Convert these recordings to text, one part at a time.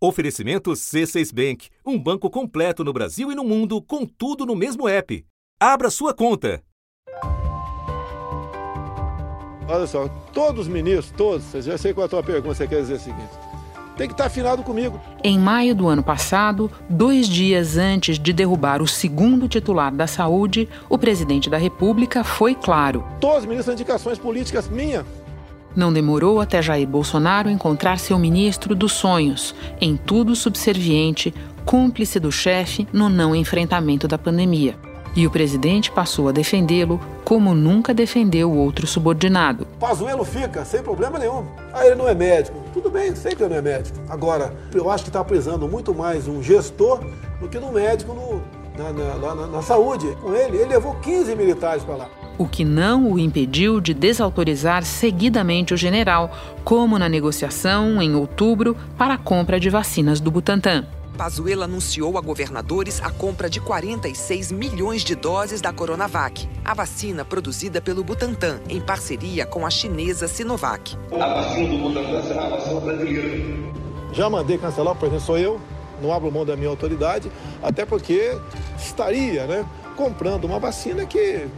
Oferecimento C6 Bank, um banco completo no Brasil e no mundo, com tudo no mesmo app. Abra sua conta. Olha só, todos os ministros, todos, eu já sei qual é a tua pergunta, você quer dizer o seguinte, tem que estar afinado comigo. Em maio do ano passado, dois dias antes de derrubar o segundo titular da saúde, o presidente da República foi claro. Todos os ministros têm indicações políticas minhas. Não demorou até Jair Bolsonaro encontrar seu ministro dos sonhos, em tudo subserviente, cúmplice do chefe no não enfrentamento da pandemia. E o presidente passou a defendê-lo como nunca defendeu outro subordinado. Pazuello fica sem problema nenhum. Ah, ele não é médico. Tudo bem, sei que ele não é médico. Agora, eu acho que está precisando muito mais um gestor do que um médico no, na, na, na, na saúde. Com ele, ele levou 15 militares para lá o que não o impediu de desautorizar seguidamente o general, como na negociação em outubro para a compra de vacinas do Butantan. Pazuello anunciou a governadores a compra de 46 milhões de doses da Coronavac, a vacina produzida pelo Butantan em parceria com a chinesa Sinovac. A vacina do Butantan será a vacina brasileira. Já mandei cancelar, por exemplo, sou eu, não abro mão da minha autoridade, até porque estaria né, comprando uma vacina que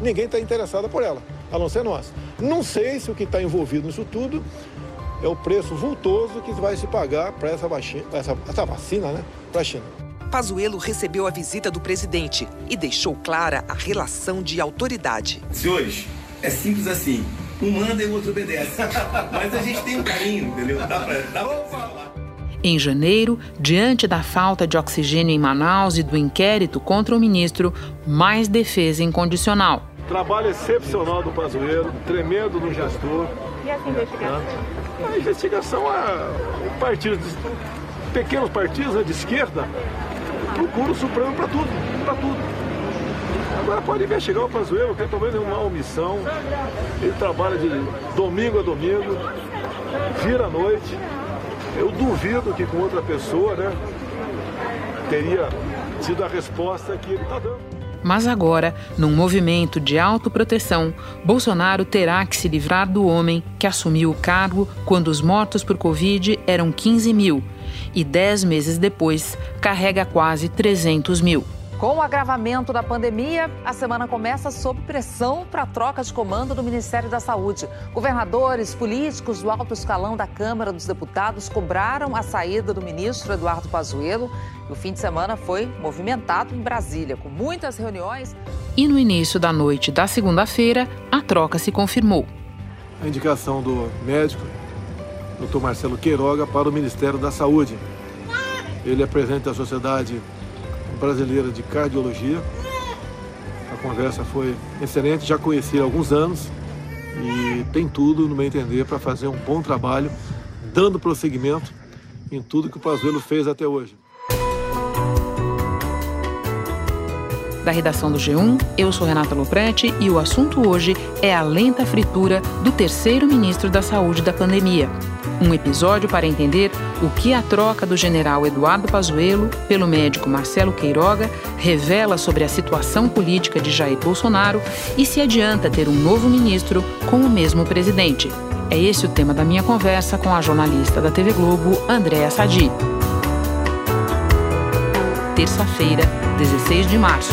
ninguém está interessado por ela, a não ser nós. Não sei se o que está envolvido nisso tudo é o preço vultoso que vai se pagar para essa, essa, essa vacina né, para a China. Pazuello recebeu a visita do presidente e deixou clara a relação de autoridade. Senhores, é simples assim. Um manda e o outro obedece. Mas a gente tem um carinho, entendeu? Dá pra, dá pra falar. Em janeiro, diante da falta de oxigênio em Manaus e do inquérito contra o ministro, mais defesa incondicional. Trabalho excepcional do Pazuello, tremendo no gestor. E essa investigação? A investigação é partidos, pequenos partidos né, de esquerda procuram o Supremo para tudo, para tudo. Agora pode investigar o Pazuello, que é talvez uma omissão. Ele trabalha de domingo a domingo, vira à noite. Eu duvido que com outra pessoa, né, teria sido a resposta que ele está dando. Mas agora, num movimento de autoproteção, Bolsonaro terá que se livrar do homem que assumiu o cargo quando os mortos por Covid eram 15 mil e, dez meses depois, carrega quase 300 mil. Com o agravamento da pandemia, a semana começa sob pressão para a troca de comando do Ministério da Saúde. Governadores, políticos do alto escalão da Câmara dos Deputados cobraram a saída do ministro Eduardo Pazuello. E o fim de semana foi movimentado em Brasília, com muitas reuniões. E no início da noite da segunda-feira, a troca se confirmou. A indicação do médico, Dr. Marcelo Queiroga, para o Ministério da Saúde. Ele é presidente da Sociedade Brasileira de Cardiologia. A conversa foi excelente, já conheci há alguns anos e tem tudo, no meu entender, para fazer um bom trabalho, dando prosseguimento em tudo que o Pazuello fez até hoje. Da redação do G1, eu sou Renata Loprete e o assunto hoje é a lenta fritura do terceiro ministro da Saúde da pandemia. Um episódio para entender o que a troca do general Eduardo Pazuello pelo médico Marcelo Queiroga revela sobre a situação política de Jair Bolsonaro e se adianta ter um novo ministro com o mesmo presidente. É esse o tema da minha conversa com a jornalista da TV Globo, Andréa Sadi. Terça-feira, 16 de março.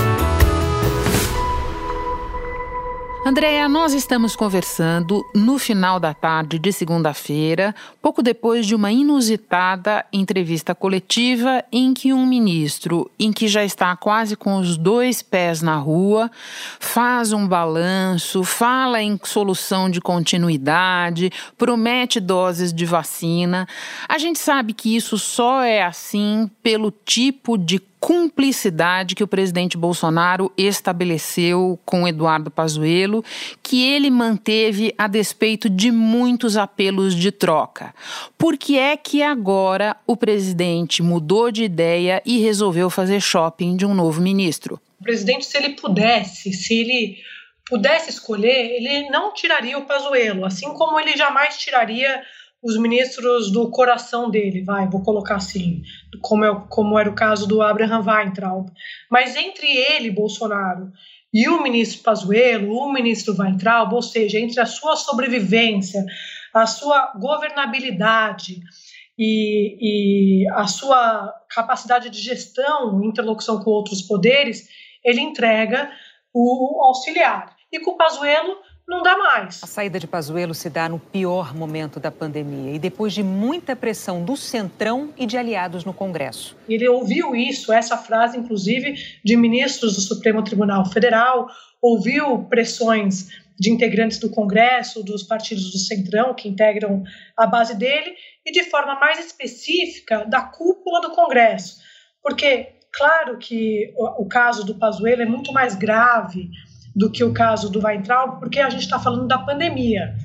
Andréia, nós estamos conversando no final da tarde de segunda-feira, pouco depois de uma inusitada entrevista coletiva em que um ministro, em que já está quase com os dois pés na rua, faz um balanço, fala em solução de continuidade, promete doses de vacina. A gente sabe que isso só é assim pelo tipo de cumplicidade que o presidente Bolsonaro estabeleceu com Eduardo Pazuello, que ele manteve a despeito de muitos apelos de troca. Por que é que agora o presidente mudou de ideia e resolveu fazer shopping de um novo ministro? O presidente, se ele pudesse, se ele pudesse escolher, ele não tiraria o Pazuello, assim como ele jamais tiraria os ministros do coração dele, vai, vou colocar assim, como, é, como era o caso do Abraham Weintraub. Mas entre ele, Bolsonaro, e o ministro Pazuello, o ministro Weintraub, ou seja, entre a sua sobrevivência, a sua governabilidade e, e a sua capacidade de gestão, interlocução com outros poderes, ele entrega o auxiliar. E com o Pazuello não dá mais. A saída de Pazuello se dá no pior momento da pandemia e depois de muita pressão do Centrão e de aliados no Congresso. Ele ouviu isso, essa frase, inclusive, de ministros do Supremo Tribunal Federal, ouviu pressões de integrantes do Congresso, dos partidos do Centrão, que integram a base dele, e de forma mais específica da cúpula do Congresso. Porque, claro que o, caso do Pazuello é muito mais grave do que o caso do Weintraub, porque a gente está falando da pandemia.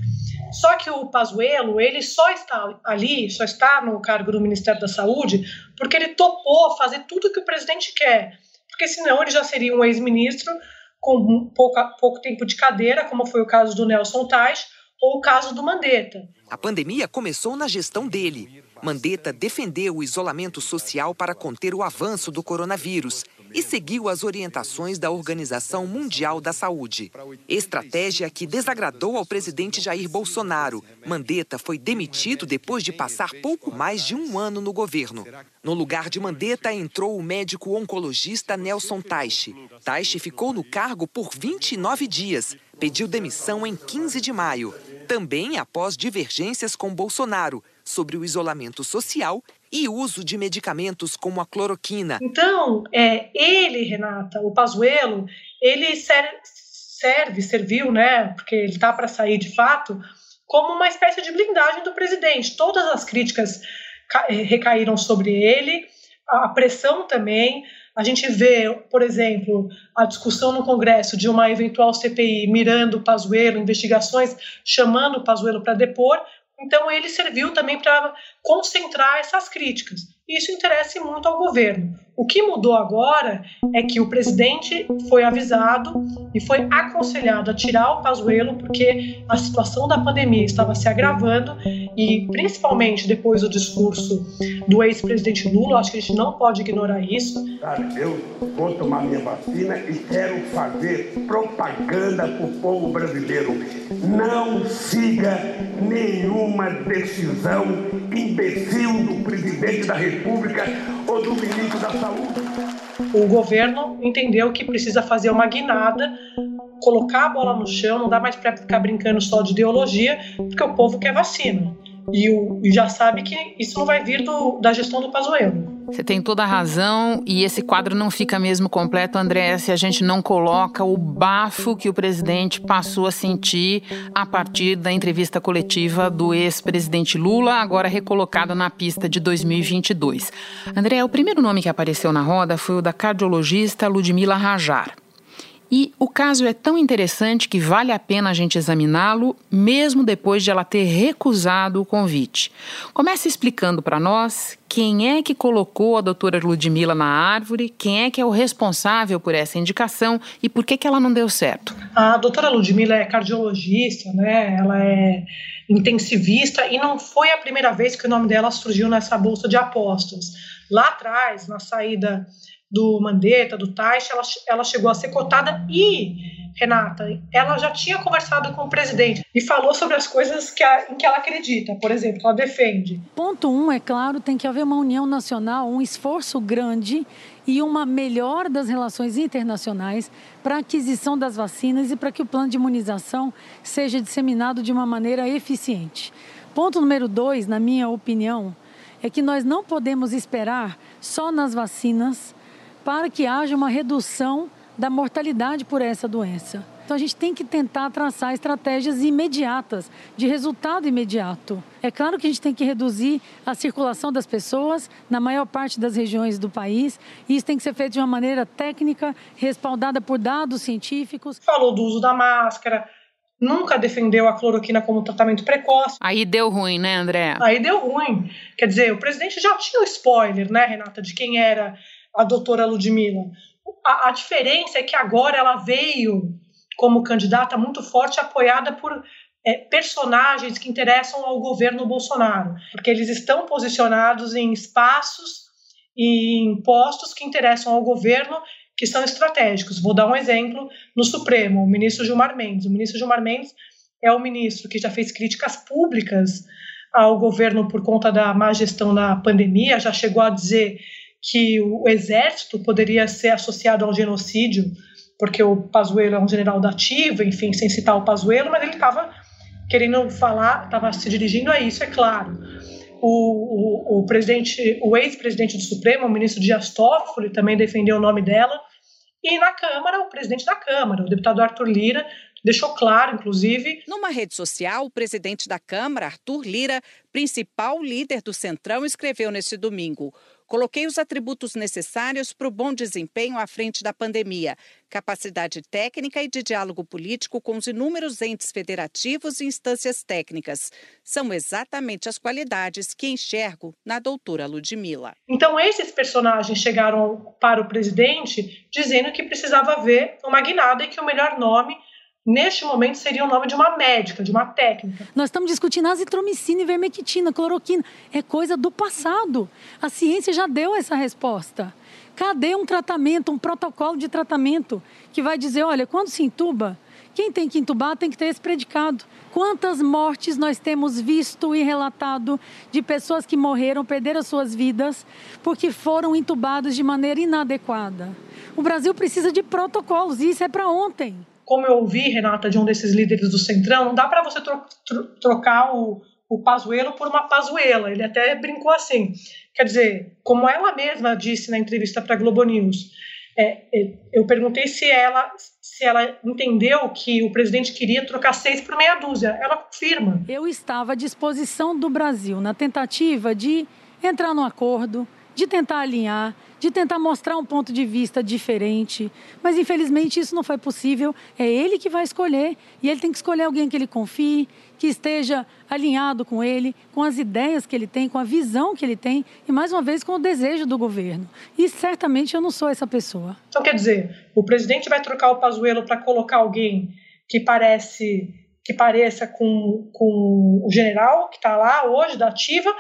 Só que o Pazuello, ele só está ali, só está no cargo do Ministério da Saúde, porque ele topou fazer tudo que o presidente quer. Porque senão ele já seria um ex-ministro com pouca, pouco tempo de cadeira, como foi o caso do Nelson Tais ou o caso do Mandetta. A pandemia começou na gestão dele. Mandetta defendeu o isolamento social para conter o avanço do coronavírus e seguiu as orientações da Organização Mundial da Saúde. Estratégia que desagradou ao presidente Jair Bolsonaro. Mandetta foi demitido depois de passar pouco mais de um ano no governo. No lugar de Mandetta entrou o médico oncologista Nelson Taixe. Taixe ficou no cargo por 29 dias. Pediu demissão em 15 de maio. Também após divergências com Bolsonaro sobre o isolamento social e uso de medicamentos como a cloroquina. Então, é, ele, Renata, o Pazuello, ele serve, serviu, né, porque ele está para sair de fato, como uma espécie de blindagem do presidente. Todas as críticas eh, recaíram sobre ele, a pressão também. A gente vê, por exemplo, a discussão no Congresso de uma eventual CPI mirando o Pazuello, investigações chamando o Pazuello para depor, então, ele serviu também para concentrar essas críticas. Isso interessa muito ao governo. O que mudou agora é que o presidente foi avisado e foi aconselhado a tirar o Pazuello porque a situação da pandemia estava se agravando e principalmente depois do discurso do ex-presidente Lula, acho que a gente não pode ignorar isso. Cara, eu vou tomar minha vacina e quero fazer propaganda para o povo brasileiro. Não siga nenhuma decisão imbecil do presidente da República ou do ministro da Saúde. O governo entendeu que precisa fazer uma guinada, colocar a bola no chão, não dá mais para ficar brincando só de ideologia, porque o povo quer vacina. E, o, já sabe que isso não vai vir do, da gestão do Pazuello. Você tem toda a razão e esse quadro não fica mesmo completo, André, se a gente não coloca o bafo que o presidente passou a sentir a partir da entrevista coletiva do ex-presidente Lula, agora recolocado na pista de 2022. André, o primeiro nome que apareceu na roda foi o da cardiologista Ludmila Rajar. E o caso é tão interessante que vale a pena a gente examiná-lo, mesmo depois de ela ter recusado o convite. Comece explicando para nós quem é que colocou a doutora Ludmilla na árvore, quem é que é o responsável por essa indicação e por que, que ela não deu certo. A doutora Ludmilla é cardiologista, né? ela é intensivista e não foi a primeira vez que o nome dela surgiu nessa bolsa de apostas. Lá atrás, na saída do Mandetta, do Taish, ela, ela chegou a ser cotada e, Renata, ela já tinha conversado com o presidente e falou sobre as coisas que a, em que ela acredita, por exemplo, ela defende. Ponto um, é claro, tem que haver uma união nacional, um esforço grande e uma melhor das relações internacionais para a aquisição das vacinas e para que o plano de imunização seja disseminado de uma maneira eficiente. Ponto número dois, na minha opinião, é que nós não podemos esperar só nas vacinas para que haja uma redução da mortalidade por essa doença. Então a gente tem que tentar traçar estratégias imediatas, de resultado imediato. É claro que a gente tem que reduzir a circulação das pessoas na maior parte das regiões do país, e isso tem que ser feito de uma maneira técnica, respaldada por dados científicos. Falou do uso da máscara, nunca defendeu a cloroquina como tratamento precoce. Aí deu ruim, né, André? Aí deu ruim. Quer dizer, o presidente já tinha o spoiler, né, Renata, de quem era a doutora Ludmilla. A, a diferença é que agora ela veio como candidata muito forte, apoiada por é, personagens que interessam ao governo Bolsonaro, porque eles estão posicionados em espaços e em postos que interessam ao governo, que são estratégicos. Vou dar um exemplo no Supremo, o ministro Gilmar Mendes. O ministro Gilmar Mendes é o ministro que já fez críticas públicas ao governo por conta da má gestão na pandemia, já chegou a dizer que o exército poderia ser associado ao genocídio, porque o Pazuello é um general da ativa, enfim, sem citar o Pazuello, mas ele estava querendo falar, estava se dirigindo a isso, é claro. O, o, o presidente, o ex-presidente do Supremo, o ministro Dias Toffoli, também defendeu o nome dela. E na Câmara, o presidente da Câmara, o deputado Arthur Lira, deixou claro, inclusive. Numa rede social, o presidente da Câmara, Arthur Lira, principal líder do Centrão, escreveu neste domingo: Coloquei os atributos necessários para o bom desempenho à frente da pandemia: capacidade técnica e de diálogo político com os inúmeros entes federativos e instâncias técnicas. São exatamente as qualidades que enxergo na doutora Ludmilla. Então, esses personagens chegaram para o presidente dizendo que precisava haver uma guinada e que o melhor nome neste momento seria o nome de uma médica, de uma técnica. Nós estamos discutindo azitromicina, ivermectina, cloroquina. É coisa do passado. A ciência já deu essa resposta. Cadê um tratamento, um protocolo de tratamento que vai dizer, olha, quando se intuba, quem tem que intubar tem que ter esse predicado. Quantas mortes nós temos visto e relatado de pessoas que morreram, perderam suas vidas porque foram intubadas de maneira inadequada? O Brasil precisa de protocolos e isso é para ontem como eu ouvi, Renata, de um desses líderes do Centrão, não dá para você tro tro trocar o, o por uma Pazuela. Ele até brincou assim. Quer dizer, como ela mesma disse na entrevista para a Globo News, é, é, eu perguntei se ela, se ela entendeu que o presidente queria trocar seis por meia dúzia. Ela confirma. Eu estava à disposição do Brasil na tentativa de entrar num acordo, de tentar alinhar, de tentar mostrar um ponto de vista diferente. Mas infelizmente isso não foi possível. É ele que vai escolher e ele tem que escolher alguém que ele confie, que esteja alinhado com ele, com as ideias que ele tem, com a visão que ele tem e mais uma vez com o desejo do governo. E certamente eu não sou essa pessoa. Então quer dizer, o presidente vai trocar o Pazuello para colocar alguém que parece que pareça com, com o general que está lá hoje da ativa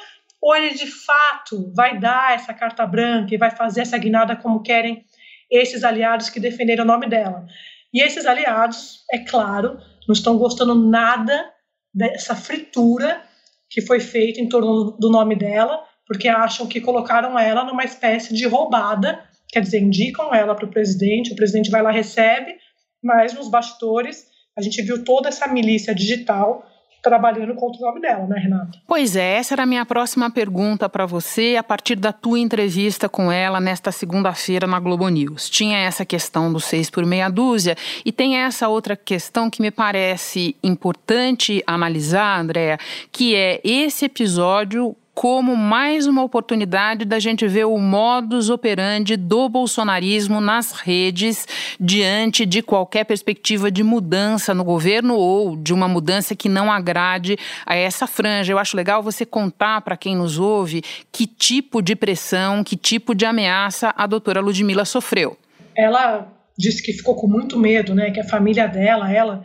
ou ele de fato vai dar essa carta branca e vai fazer essa guinada como querem esses aliados que defenderam o nome dela. E esses aliados, é claro, não estão gostando nada dessa fritura que foi feita em torno do nome dela, porque acham que colocaram ela numa espécie de roubada, quer dizer, indicam ela para o presidente, o presidente vai lá recebe, mas nos bastidores a gente viu toda essa milícia digital trabalhando contra o nome dela, né, Renata? Pois é, essa era a minha próxima pergunta para você, a partir da tua entrevista com ela nesta segunda-feira na Globo News. Tinha essa questão do seis por meia dúzia e tem essa outra questão que me parece importante analisar, Andréa, que é esse episódio como mais uma oportunidade da gente ver o modus operandi do bolsonarismo nas redes diante de qualquer perspectiva de mudança no governo ou de uma mudança que não agrade a essa franja. Eu acho legal você contar para quem nos ouve que tipo de pressão, que tipo de ameaça a doutora Ludmilla sofreu. Ela disse que ficou com muito medo, né, que a família dela, ela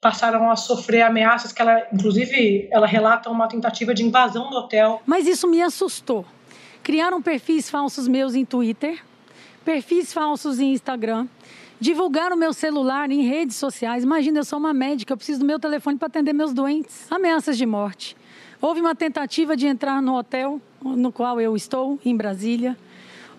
passaram a sofrer ameaças que ela, inclusive, ela relata uma tentativa de invasão do hotel. Mas isso me assustou. Criaram perfis falsos meus em Twitter, perfis falsos em Instagram, divulgaram meu celular em redes sociais. Imagina, eu sou uma médica, eu preciso do meu telefone para atender meus doentes. Ameaças de morte. Houve uma tentativa de entrar no hotel no qual eu estou, em Brasília.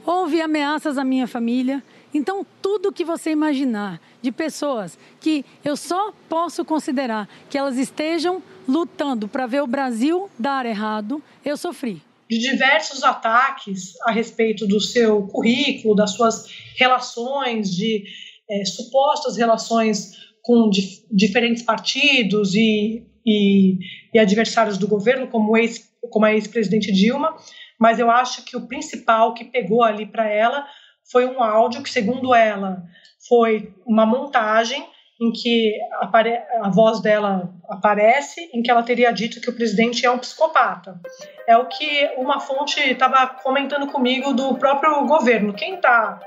Houve ameaças à minha família. Então, tudo que você imaginar de pessoas que eu só posso considerar que elas estejam lutando para ver o Brasil dar errado, eu sofri. De diversos ataques a respeito do seu currículo, das suas relações, de é, supostas relações com dif diferentes partidos e, e, e, adversários do governo, como, ex, como a ex-presidente Dilma, mas eu acho que o principal que pegou ali para ela foi um áudio que, segundo ela, foi uma montagem em que a voz dela aparece, em que ela teria dito que o presidente é um psicopata. É o que uma fonte estava comentando comigo do próprio governo. Quem está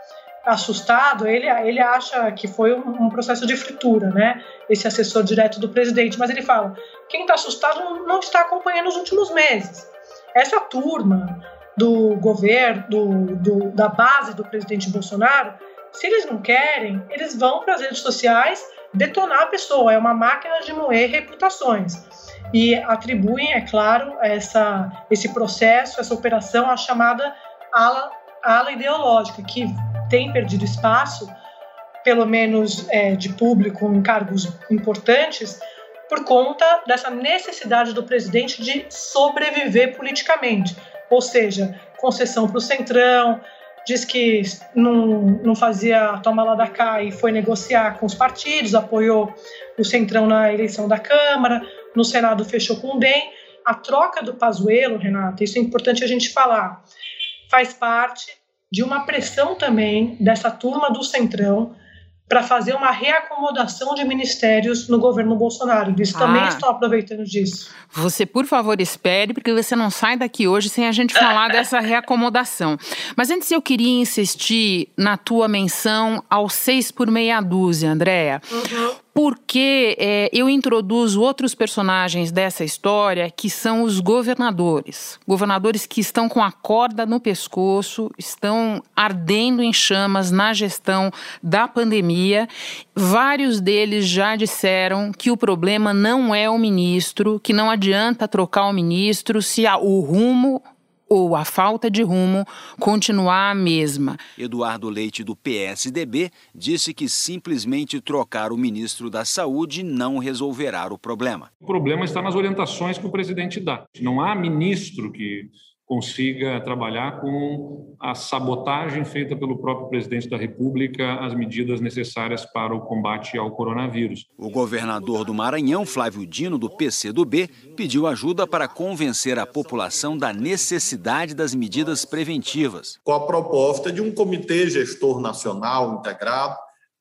assustado, ele, ele acha que foi um, um, processo de fritura, né? Esse assessor direto do presidente. Mas ele fala: quem está assustado não está acompanhando os últimos meses. Essa turma do governo, do, do, da base do presidente Bolsonaro, se eles não querem, eles vão para as redes sociais detonar a pessoa. É uma máquina de moer reputações. e atribuem, é claro, essa, esse processo, essa operação à chamada ala, ala ideológica, que tem perdido espaço, pelo menos é, de público em cargos importantes, por conta dessa necessidade do presidente de sobreviver politicamente, ou seja, concessão para o centrão, diz que não, não fazia toma lá da cá e foi negociar com os partidos, apoiou o centrão na eleição da Câmara, no Senado fechou com o DEM. A troca do Pazuello, Renata, isso é importante a gente falar, faz parte de uma pressão também dessa turma do Centrão para fazer uma reacomodação de ministérios no governo Bolsonaro. Eles ah. também estão aproveitando disso. Você, por favor, espere, porque você não sai daqui hoje sem a gente falar dessa reacomodação. Mas antes eu queria insistir na tua menção aos seis por meia dúzia, Andréa. Uhum porque é, eu introduzo outros personagens dessa história que são os governadores. Governadores que estão com a corda no pescoço, estão ardendo em chamas na gestão da pandemia. Vários deles já disseram que o problema não é o ministro, que não adianta trocar o ministro se o rumo ou a falta de rumo continuar a mesma. Eduardo Leite, do PSDB, disse que simplesmente trocar o ministro da Saúde não resolverá o problema. O problema está nas orientações que o presidente dá. Não há ministro que consiga trabalhar com a sabotagem feita pelo próprio presidente da República às medidas necessárias para o combate ao coronavírus. O governador do Maranhão, Flávio Dino, do PCdoB, pediu ajuda para convencer a população da necessidade das medidas preventivas. Com a proposta de um comitê gestor nacional integrado,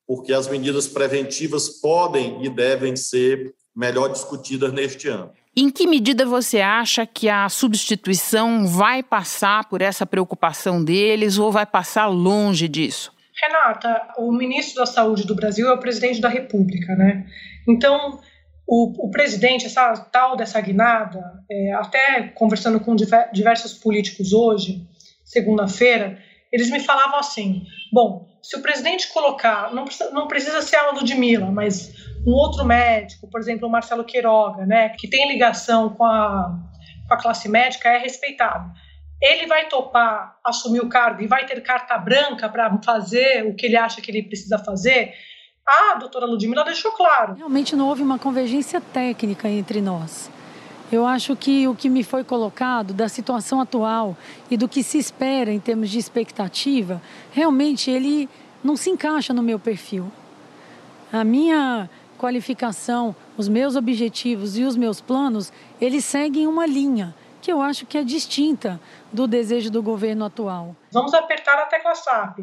porque as medidas preventivas podem e devem ser melhor discutidas neste ano. Em que medida você acha que a substituição vai passar por essa preocupação deles ou vai passar longe disso? Renata, o ministro da Saúde do Brasil é o presidente da República, né? Então, o, o presidente, essa tal dessa guinada, é, até conversando com diversos políticos hoje, segunda-feira, eles me falavam assim: bom, se o presidente colocar, não precisa, não precisa ser a Ludmilla, mas um outro médico, por exemplo, o Marcelo Queiroga, né, que tem ligação com a, com a classe médica, é respeitado. Ele vai topar assumir o cargo e vai ter carta branca para fazer o que ele acha que ele precisa fazer? A doutora Ludmilla deixou claro. Realmente não houve uma convergência técnica entre nós. Eu acho que o que me foi colocado da situação atual e do que se espera em termos de expectativa, realmente ele não se encaixa no meu perfil. A minha qualificação, os meus objetivos e os meus planos, eles seguem uma linha que eu acho que é distinta do desejo do governo atual. Vamos apertar a tecla SAP.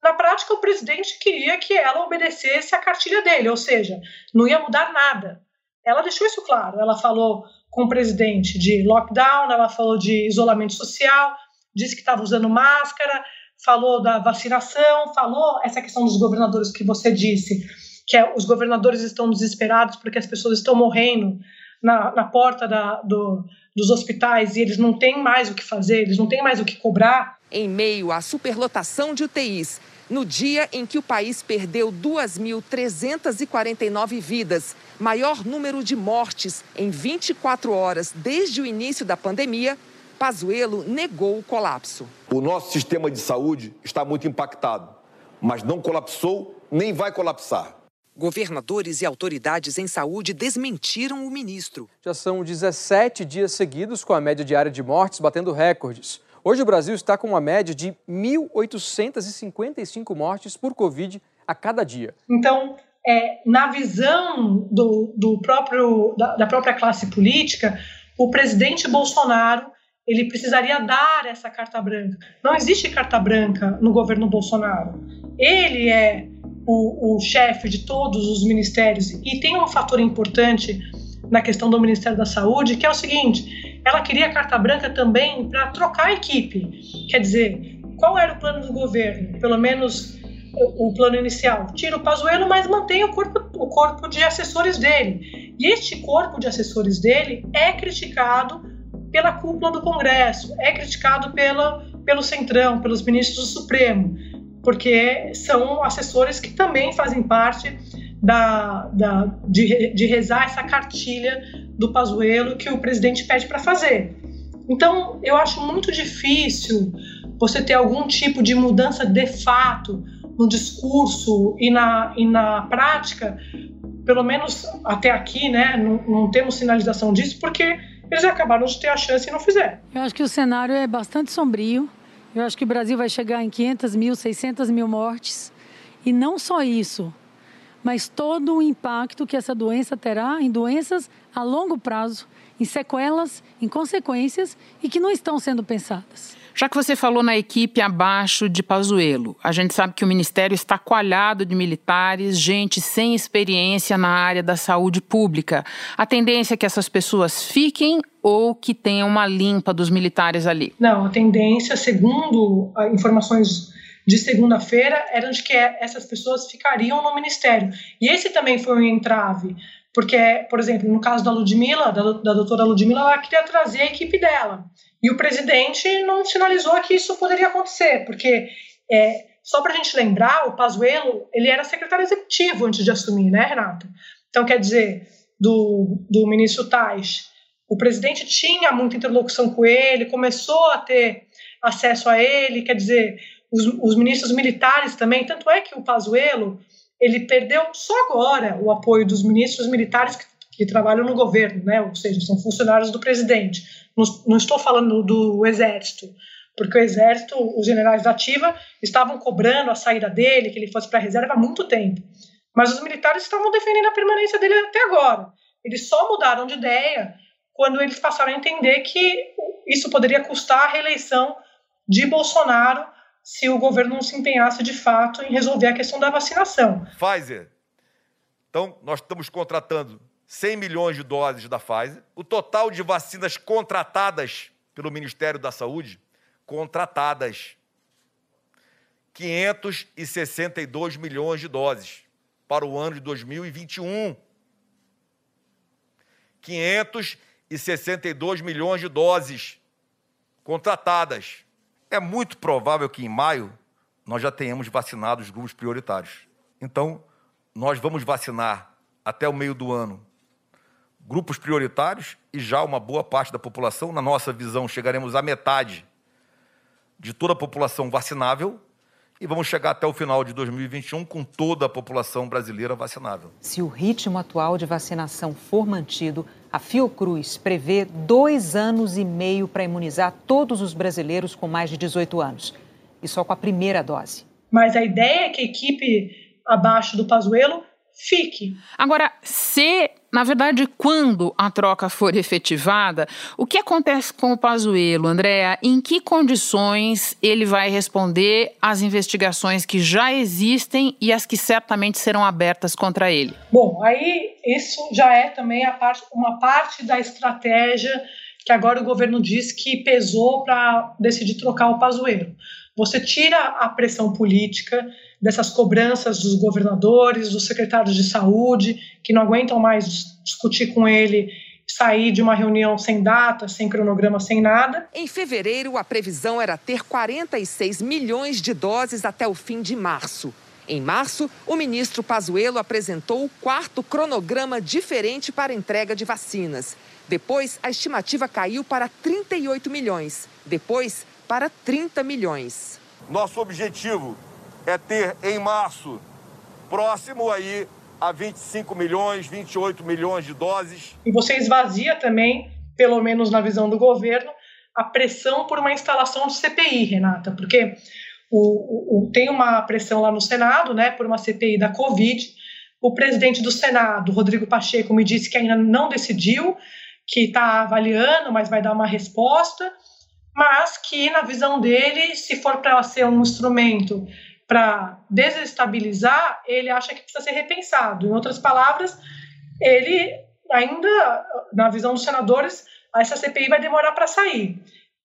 Na prática, o presidente queria que ela obedecesse a cartilha dele, ou seja, não ia mudar nada. Ela deixou isso claro. Ela falou com o presidente de lockdown, ela falou de isolamento social, disse que estava usando máscara, falou da vacinação, falou essa questão dos governadores que você disse que é, os governadores estão desesperados porque as pessoas estão morrendo na, na porta da, do, dos hospitais e eles não têm mais o que fazer, eles não têm mais o que cobrar. Em meio à superlotação de UTIs, no dia em que o país perdeu 2.349 vidas, maior número de mortes em 24 horas desde o início da pandemia, Pazuello negou o colapso. O nosso sistema de saúde está muito impactado, mas não colapsou nem vai colapsar. Governadores e autoridades em saúde desmentiram o ministro. Já são 17 dias seguidos com a média diária de mortes batendo recordes. Hoje o Brasil está com uma média de 1.855 mortes por Covid a cada dia. Então, é, na visão do, do próprio, da, da própria classe política, o presidente Bolsonaro ele precisaria dar essa carta branca. Não existe carta branca no governo Bolsonaro. Ele é o, o chefe de todos os ministérios. E tem um fator importante na questão do Ministério da Saúde, que é o seguinte: ela queria carta branca também para trocar a equipe. Quer dizer, qual era o plano do governo? Pelo menos o, plano inicial. Tira o Pazuello, mas mantém o corpo, o corpo de assessores dele. E este corpo de assessores dele é criticado pela cúpula do Congresso, é criticado pela, pelo Centrão, pelos ministros do Supremo porque são assessores que também fazem parte da, da, de, de rezar essa cartilha do Pazuello que o presidente pede para fazer. Então, eu acho muito difícil você ter algum tipo de mudança de fato no discurso e na, e na prática, pelo menos até aqui, né? Não, não temos sinalização disso, porque eles acabaram de ter a chance e não fizeram. Eu acho que o cenário é bastante sombrio. Eu acho que o Brasil vai chegar em 500 mil, 600 mil mortes. E não só isso, mas todo o impacto que essa doença terá em doenças a longo prazo, em sequelas, em consequências e que não estão sendo pensadas. Já que você falou na equipe abaixo de Pazuello, a gente sabe que o ministério está coalhado de militares, gente sem experiência na área da saúde pública. A tendência é que essas pessoas fiquem ou que tenham uma limpa dos militares ali? Não, a tendência, segundo ah, informações de segunda-feira, era de que essas pessoas ficariam no ministério. E esse também foi um entrave. Porque, por exemplo, no caso da Ludmilla, da, da doutora Ludmilla, ela queria trazer a equipe dela. E o presidente não sinalizou que isso poderia acontecer, porque é, só para a gente lembrar, o Pazuello ele era secretário executivo antes de assumir, né, Renato? Então, quer dizer, do, do ministro Tais, o presidente tinha muita interlocução com ele, começou a ter acesso a ele, quer dizer, os, os ministros militares também, tanto é que o Pazuello ele perdeu só agora o apoio dos ministros militares que, que trabalham no governo, né? ou seja, são funcionários do presidente não, não estou falando do exército, porque o exército, os generais da ativa, estavam cobrando a saída dele, que ele fosse para a reserva há muito tempo. Mas os militares estavam defendendo a permanência dele até agora. Eles só mudaram de ideia quando eles passaram a entender que isso poderia custar a reeleição de Bolsonaro se o governo não se empenhasse de fato em resolver a questão da vacinação. Pfizer. Então, nós estamos contratando 100 milhões de doses da Pfizer, o total de vacinas contratadas pelo Ministério da Saúde, contratadas, 562 milhões de doses para o ano de 2021. 562 milhões de doses contratadas. É muito provável que em maio nós já tenhamos vacinado os grupos prioritários. Então, nós vamos vacinar até o meio do ano grupos prioritários e já uma boa parte da população. Na nossa visão, chegaremos à metade de toda a população vacinável e vamos chegar até o final de 2021 com toda a população brasileira vacinável. Se o ritmo atual de vacinação for mantido, a Fiocruz prevê dois anos e meio para imunizar todos os brasileiros com mais de 18 anos. E só com a primeira dose. Mas a ideia é que a equipe abaixo do Pazuello fique. Agora, se na verdade, quando a troca for efetivada, o que acontece com o Pazuello, Andréa? Em que condições ele vai responder às investigações que já existem e as que certamente serão abertas contra ele? Bom, aí isso já é também parte, uma parte da estratégia que agora o governo diz que pesou para decidir trocar o Pazuello. Você tira a pressão política dessas cobranças dos governadores, dos secretários de saúde, que não aguentam mais discutir com ele sair de uma reunião sem data, sem cronograma, sem nada. Em fevereiro, a previsão era ter 46 milhões de doses até o fim de março. Em março, o ministro Pazuello apresentou o quarto cronograma diferente para entrega de vacinas. Depois, a estimativa caiu para 38 milhões. Depois, para 30 milhões. Nosso objetivo é ter em março, próximo aí a 25 milhões, 28 milhões de doses. E você esvazia também, pelo menos na visão do governo, a pressão por uma instalação de CPI, Renata, porque o, o, tem uma pressão lá no Senado, né, por uma CPI da Covid. O presidente do Senado, Rodrigo Pacheco, me disse que ainda não decidiu, que está avaliando, mas vai dar uma resposta mas que, na visão dele, se for para ser um instrumento para desestabilizar, ele acha que precisa ser repensado. Em outras palavras, ele ainda, na visão dos senadores, essa CPI vai demorar para sair.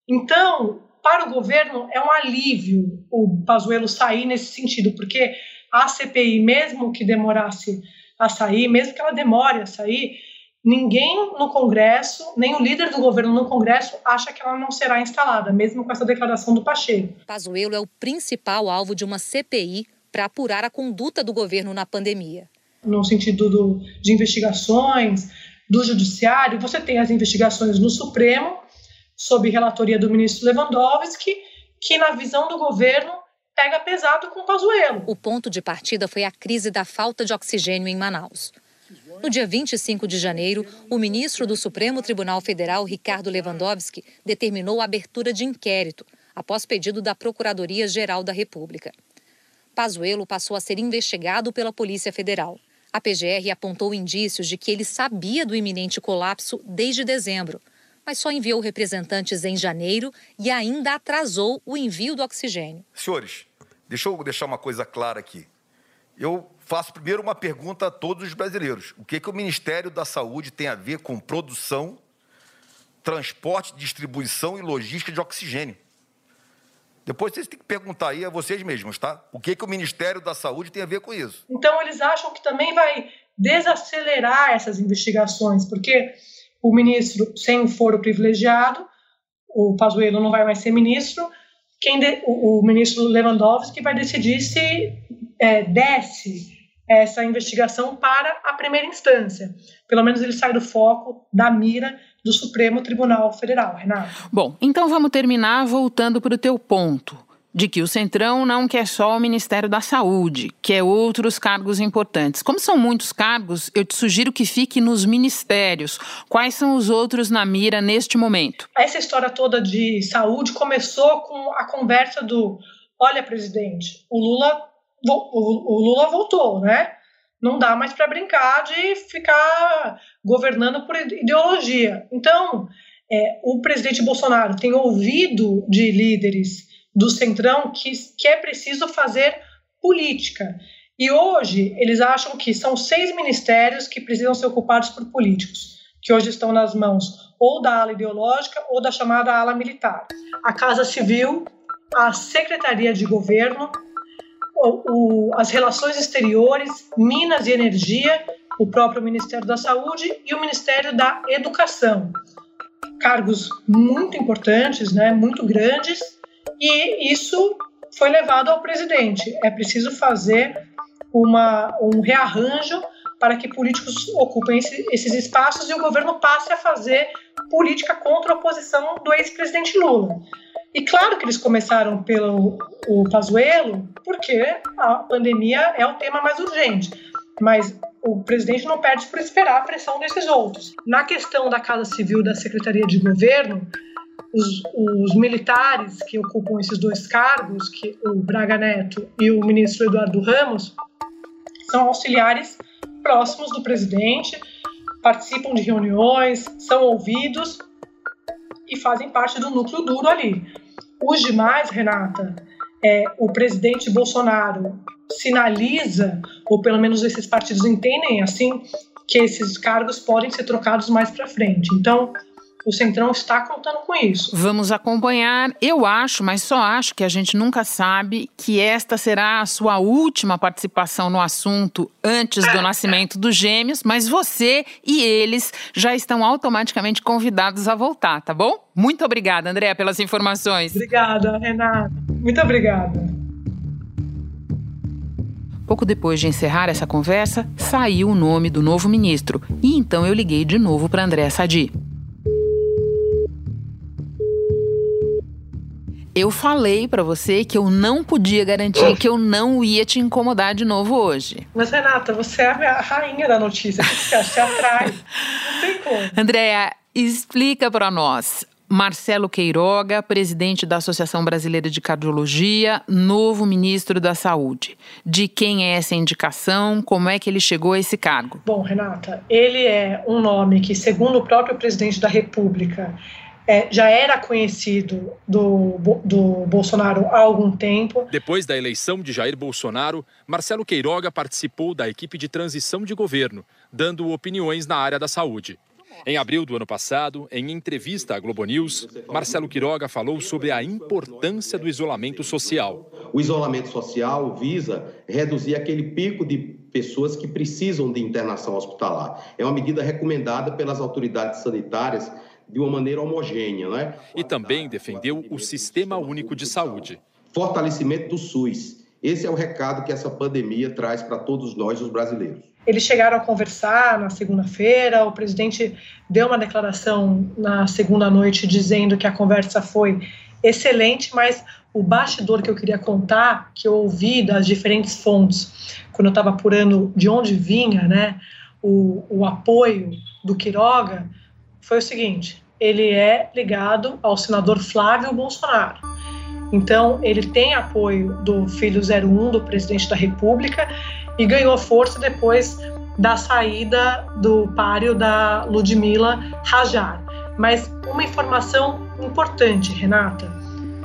Então, para o governo, é um alívio o Pazuello sair nesse sentido, porque a CPI, mesmo que demorasse a sair, mesmo que ela demore a sair, Ninguém no Congresso, nem o líder do governo no Congresso, acha que ela não será instalada, mesmo com essa declaração do Pacheco. Pazuello é o principal alvo de uma CPI para apurar a conduta do governo na pandemia. No sentido do, de investigações, do Judiciário, você tem as investigações no Supremo, sob relatoria do ministro Lewandowski, que, na visão do governo, pega pesado com o Pazuello. O ponto de partida foi a crise da falta de oxigênio em Manaus. No dia 25 de janeiro, o ministro do Supremo Tribunal Federal, Ricardo Lewandowski, determinou a abertura de inquérito, após pedido da Procuradoria-Geral da República. Pazuello passou a ser investigado pela Polícia Federal. A PGR apontou indícios de que ele sabia do iminente colapso desde dezembro, mas só enviou representantes em janeiro e ainda atrasou o envio do oxigênio. Senhores, deixa eu deixar uma coisa clara aqui. Eu faço primeiro uma pergunta a todos os brasileiros: o que, que o Ministério da Saúde tem a ver com produção, transporte, distribuição e logística de oxigênio? Depois vocês têm que perguntar aí a vocês mesmos, tá? O que, que o Ministério da Saúde tem a ver com isso? Então, eles acham que também vai desacelerar essas investigações, porque o ministro, sem o foro privilegiado, o Pazuello não vai mais ser ministro, quem de, o, o, ministro Lewandowski vai decidir se é, desce essa investigação para a primeira instância. Pelo menos ele sai do foco da mira do Supremo Tribunal Federal, Renato. Bom, então vamos terminar voltando para o teu ponto de que o Centrão não quer só o Ministério da Saúde, quer outros cargos importantes. Como são muitos cargos, eu te sugiro que fique nos ministérios. Quais são os outros na mira neste momento? Essa história toda de saúde começou com a conversa do: olha, presidente, o Lula, o Lula voltou, né? Não dá mais para brincar de ficar governando por ideologia. Então, é, o presidente Bolsonaro tem ouvido de líderes do Centrão que, que é preciso fazer política. E hoje eles acham que são seis ministérios que precisam ser ocupados por políticos, que hoje estão nas mãos ou da ala ideológica ou da chamada ala militar. A Casa Civil, a Secretaria de Governo, o, as Relações Exteriores, Minas e Energia, o próprio Ministério da Saúde e o Ministério da Educação. Cargos muito importantes, né, muito grandes, e isso foi levado ao presidente. É preciso fazer uma, um rearranjo para que políticos ocupem esse, esses espaços e o governo passe a fazer política contra a oposição do ex-presidente Lula. E claro que eles começaram pelo o Pazuello, porque a pandemia é o tema mais urgente. Mas o presidente não perde por esperar a pressão desses outros. Na questão da Casa Civil da Secretaria de Governo, os, os, militares que ocupam esses dois cargos, que o Braga Neto e o ministro Eduardo Ramos, são auxiliares próximos do presidente, participam de reuniões, são ouvidos e fazem parte do núcleo duro ali. Os demais, Renata, é, o presidente Bolsonaro sinaliza, ou pelo menos esses partidos entendem assim, que esses cargos podem ser trocados mais para frente. Então, o Centrão está contando com isso. Vamos acompanhar. Eu acho, mas só acho que a gente nunca sabe que esta será a sua última participação no assunto antes do nascimento dos gêmeos, mas você e eles já estão automaticamente convidados a voltar, tá bom? Muito obrigada, Andréa, pelas informações. Obrigada, Renata. Muito obrigada. Pouco depois de encerrar essa conversa, saiu o nome do novo ministro. E então eu liguei de novo para André Sadi. Eu falei para você que eu não podia garantir que eu não ia te incomodar de novo hoje. Mas, Renata, você é a rainha da notícia. Você se atrai. Não tem como. Andréa, explica para nós. Marcelo Queiroga, presidente da Associação Brasileira de Cardiologia, novo ministro da Saúde. De quem é essa indicação? Como é que ele chegou a esse cargo? Bom, Renata, ele é um nome que, segundo o próprio presidente da República, é, já era conhecido do, do Bolsonaro há algum tempo. Depois da eleição de Jair Bolsonaro, Marcelo Queiroga participou da equipe de transição de governo, dando opiniões na área da saúde. Em abril do ano passado, em entrevista à Globo News, Marcelo Quiroga falou sobre a importância do isolamento social. O isolamento social visa reduzir aquele pico de pessoas que precisam de internação hospitalar. É uma medida recomendada pelas autoridades sanitárias de uma maneira homogênea. Né? E também defendeu o Sistema Único de Saúde. Fortalecimento do SUS. Esse é o recado que essa pandemia traz para todos nós, os brasileiros. Eles chegaram a conversar na segunda-feira, o presidente deu uma declaração na segunda noite dizendo que a conversa foi excelente, mas o bastidor que eu queria contar, que eu ouvi das diferentes fontes, quando eu estava apurando de onde vinha né, o, o apoio do Quiroga, foi o seguinte: ele é ligado ao senador Flávio Bolsonaro. Então, ele tem apoio do filho 01 do presidente da República e ganhou força depois da saída do páreo da Ludmila Rajar. Mas uma informação importante, Renata: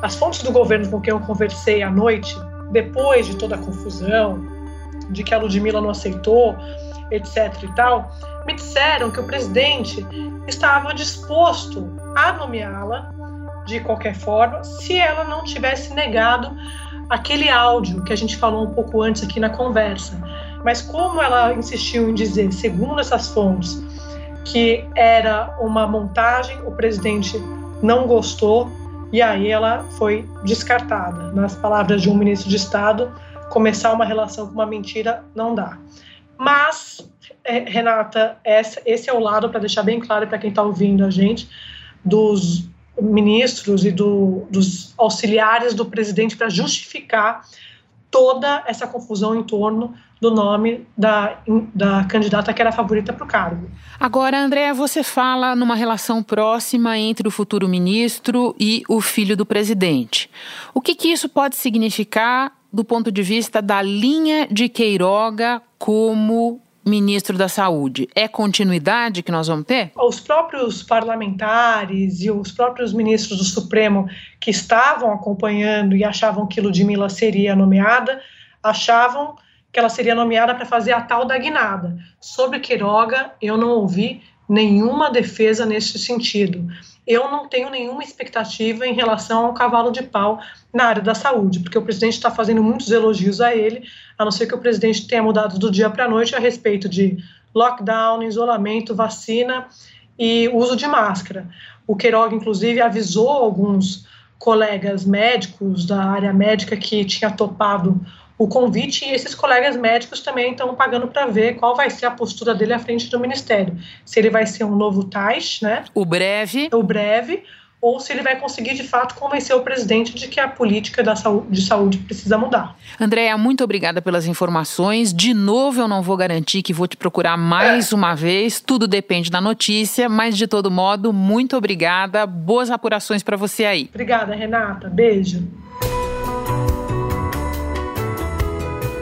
as fontes do governo com quem eu conversei à noite, depois de toda a confusão, de que a Ludmila não aceitou, etc. e tal, me disseram que o presidente estava disposto a nomeá-la de qualquer forma, se ela não tivesse negado aquele áudio que a gente falou um pouco antes aqui na conversa. Mas como ela insistiu em dizer, segundo essas fontes, que era uma montagem, o presidente não gostou e aí ela foi descartada. Nas palavras de um ministro de Estado, começar uma relação com uma mentira não dá. Mas, é, Renata, esse é o lado, para deixar bem claro para quem está ouvindo a gente, dos ministros e do, dos auxiliares do presidente para justificar toda essa confusão em torno do nome da, da candidata que era favorita para o cargo. Agora, Andréa, você fala numa relação próxima entre o futuro ministro e o filho do presidente. O que, que isso pode significar do ponto de vista da linha de Queiroga como ministro da Saúde. É continuidade que nós vamos ter? Os próprios parlamentares e os próprios ministros do Supremo que estavam acompanhando e achavam que Ludmilla seria nomeada, achavam que ela seria nomeada para fazer a tal da guinada. Sobre Queiroga, eu não ouvi nenhuma defesa nesse sentido. Eu não tenho nenhuma expectativa em relação ao cavalo de pau na área da saúde, porque o presidente está fazendo muitos elogios a ele, a não ser que o presidente tenha mudado do dia para a noite a respeito de lockdown, isolamento, vacina e uso de máscara. O Queiroga, inclusive, avisou alguns colegas médicos da área médica que tinha topado o convite e esses colegas médicos também estão pagando para ver qual vai ser a postura dele à frente do ministério. Se ele vai ser um novo Tais, né? O breve. O breve, ou se ele vai conseguir de fato convencer o presidente de que a política da saúde, de saúde precisa mudar. Andréa, muito obrigada pelas informações. De novo, eu não vou garantir que vou te procurar mais é. uma vez, tudo depende da notícia, mas de todo modo, muito obrigada. Boas apurações para você aí. Obrigada, Renata. Beijo.